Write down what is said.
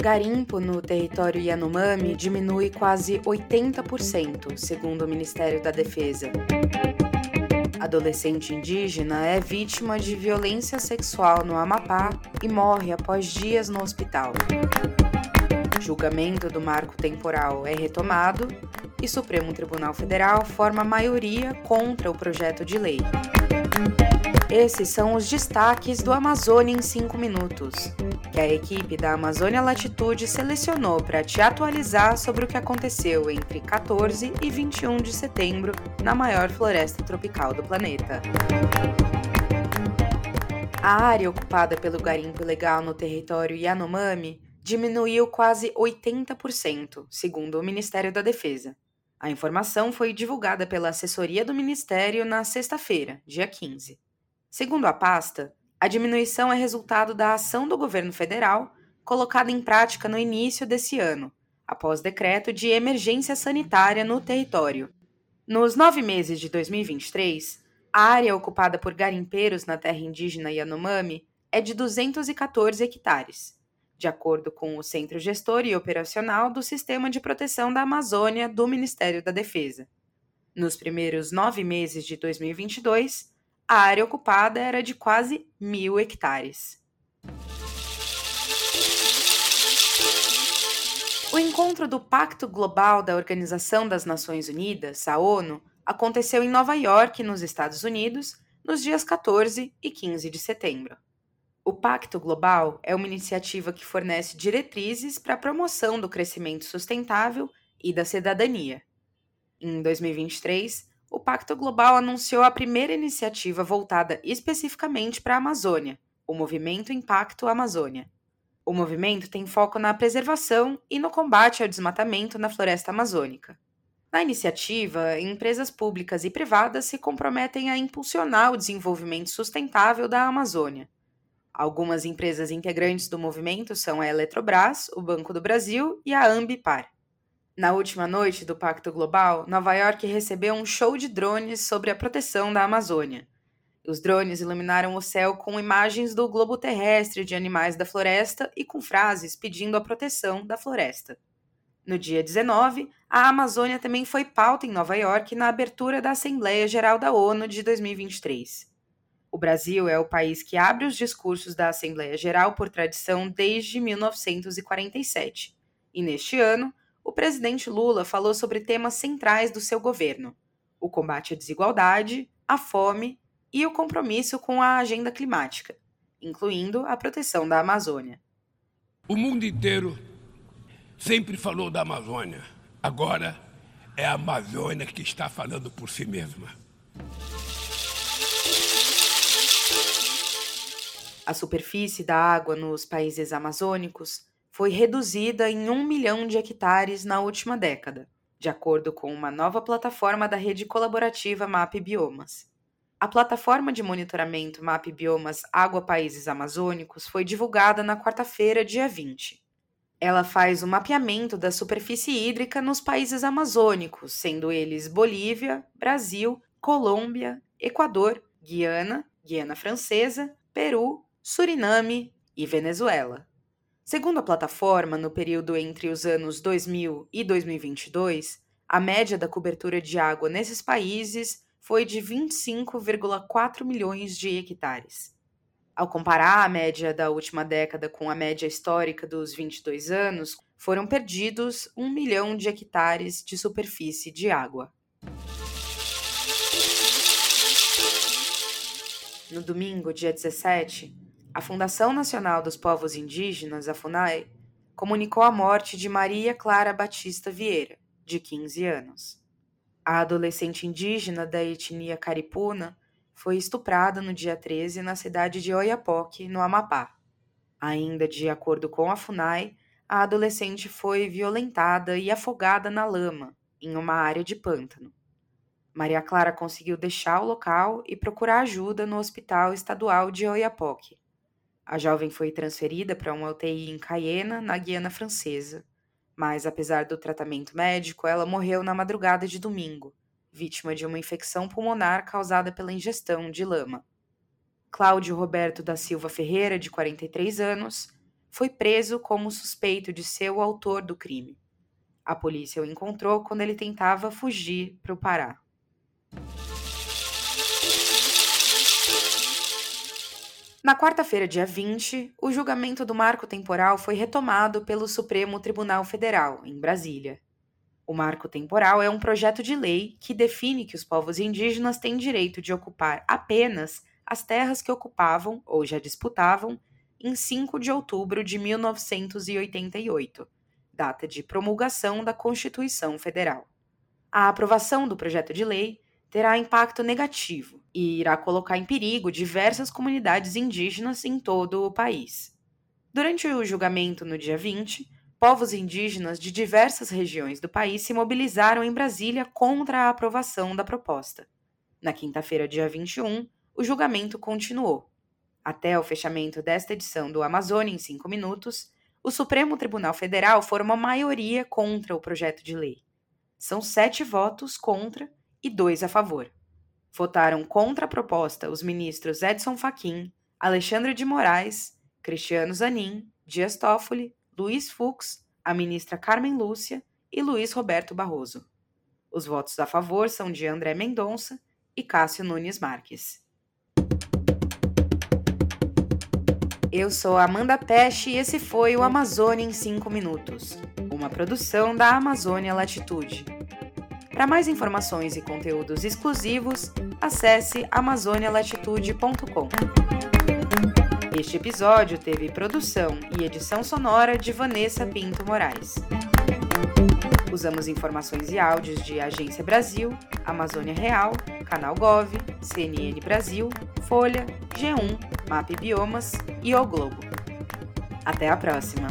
Garimpo no território Yanomami diminui quase 80%, segundo o Ministério da Defesa. Adolescente indígena é vítima de violência sexual no Amapá e morre após dias no hospital. Julgamento do marco temporal é retomado e Supremo Tribunal Federal forma maioria contra o projeto de lei. Esses são os destaques do Amazônia em 5 minutos, que a equipe da Amazônia Latitude selecionou para te atualizar sobre o que aconteceu entre 14 e 21 de setembro na maior floresta tropical do planeta. A área ocupada pelo garimpo ilegal no território Yanomami diminuiu quase 80%, segundo o Ministério da Defesa. A informação foi divulgada pela assessoria do Ministério na sexta-feira, dia 15. Segundo a pasta, a diminuição é resultado da ação do governo federal colocada em prática no início desse ano, após decreto de emergência sanitária no território. Nos nove meses de 2023, a área ocupada por garimpeiros na terra indígena Yanomami é de 214 hectares, de acordo com o Centro Gestor e Operacional do Sistema de Proteção da Amazônia do Ministério da Defesa. Nos primeiros nove meses de 2022, a área ocupada era de quase mil hectares. O encontro do Pacto Global da Organização das Nações Unidas, a ONU, aconteceu em Nova York, nos Estados Unidos, nos dias 14 e 15 de setembro. O Pacto Global é uma iniciativa que fornece diretrizes para a promoção do crescimento sustentável e da cidadania. Em 2023, o Pacto Global anunciou a primeira iniciativa voltada especificamente para a Amazônia, o Movimento Impacto Amazônia. O movimento tem foco na preservação e no combate ao desmatamento na floresta amazônica. Na iniciativa, empresas públicas e privadas se comprometem a impulsionar o desenvolvimento sustentável da Amazônia. Algumas empresas integrantes do movimento são a Eletrobras, o Banco do Brasil e a Ambipar. Na última noite do Pacto Global, Nova York recebeu um show de drones sobre a proteção da Amazônia. Os drones iluminaram o céu com imagens do globo terrestre de animais da floresta e com frases pedindo a proteção da floresta. No dia 19, a Amazônia também foi pauta em Nova York na abertura da Assembleia Geral da ONU de 2023. O Brasil é o país que abre os discursos da Assembleia Geral por tradição desde 1947. E neste ano, o presidente Lula falou sobre temas centrais do seu governo: o combate à desigualdade, a fome e o compromisso com a agenda climática, incluindo a proteção da Amazônia. O mundo inteiro sempre falou da Amazônia. Agora é a Amazônia que está falando por si mesma. A superfície da água nos países amazônicos foi reduzida em um milhão de hectares na última década, de acordo com uma nova plataforma da rede colaborativa MAP Biomas. A plataforma de monitoramento MAP Biomas Água Países Amazônicos foi divulgada na quarta-feira, dia 20. Ela faz o mapeamento da superfície hídrica nos países amazônicos, sendo eles Bolívia, Brasil, Colômbia, Equador, Guiana, Guiana Francesa, Peru, Suriname e Venezuela. Segundo a plataforma, no período entre os anos 2000 e 2022, a média da cobertura de água nesses países foi de 25,4 milhões de hectares. Ao comparar a média da última década com a média histórica dos 22 anos, foram perdidos 1 milhão de hectares de superfície de água. No domingo, dia 17, a Fundação Nacional dos Povos Indígenas, a FUNAI, comunicou a morte de Maria Clara Batista Vieira, de 15 anos. A adolescente indígena da etnia caripuna foi estuprada no dia 13 na cidade de Oiapoque, no Amapá. Ainda de acordo com a FUNAI, a adolescente foi violentada e afogada na lama, em uma área de pântano. Maria Clara conseguiu deixar o local e procurar ajuda no Hospital Estadual de Oiapoque. A jovem foi transferida para uma UTI em Cayena, na Guiana Francesa, mas apesar do tratamento médico, ela morreu na madrugada de domingo, vítima de uma infecção pulmonar causada pela ingestão de lama. Cláudio Roberto da Silva Ferreira, de 43 anos, foi preso como suspeito de ser o autor do crime. A polícia o encontrou quando ele tentava fugir para o Pará. Na quarta-feira, dia 20, o julgamento do marco temporal foi retomado pelo Supremo Tribunal Federal, em Brasília. O marco temporal é um projeto de lei que define que os povos indígenas têm direito de ocupar apenas as terras que ocupavam ou já disputavam em 5 de outubro de 1988, data de promulgação da Constituição Federal. A aprovação do projeto de lei terá impacto negativo e irá colocar em perigo diversas comunidades indígenas em todo o país. Durante o julgamento no dia 20, povos indígenas de diversas regiões do país se mobilizaram em Brasília contra a aprovação da proposta. Na quinta-feira, dia 21, o julgamento continuou. Até o fechamento desta edição do Amazônia em cinco minutos, o Supremo Tribunal Federal formou maioria contra o projeto de lei. São sete votos contra e dois a favor. Votaram contra a proposta os ministros Edson Fachin, Alexandre de Moraes, Cristiano Zanin, Dias Toffoli, Luiz Fux, a ministra Carmen Lúcia e Luiz Roberto Barroso. Os votos a favor são de André Mendonça e Cássio Nunes Marques. Eu sou Amanda Peste e esse foi o Amazônia em 5 Minutos, uma produção da Amazônia Latitude. Para mais informações e conteúdos exclusivos, acesse amazonialatitude.com. Este episódio teve produção e edição sonora de Vanessa Pinto Moraes. Usamos informações e áudios de Agência Brasil, Amazônia Real, Canal Gov, CNN Brasil, Folha, G1, Map Biomas e O Globo. Até a próxima!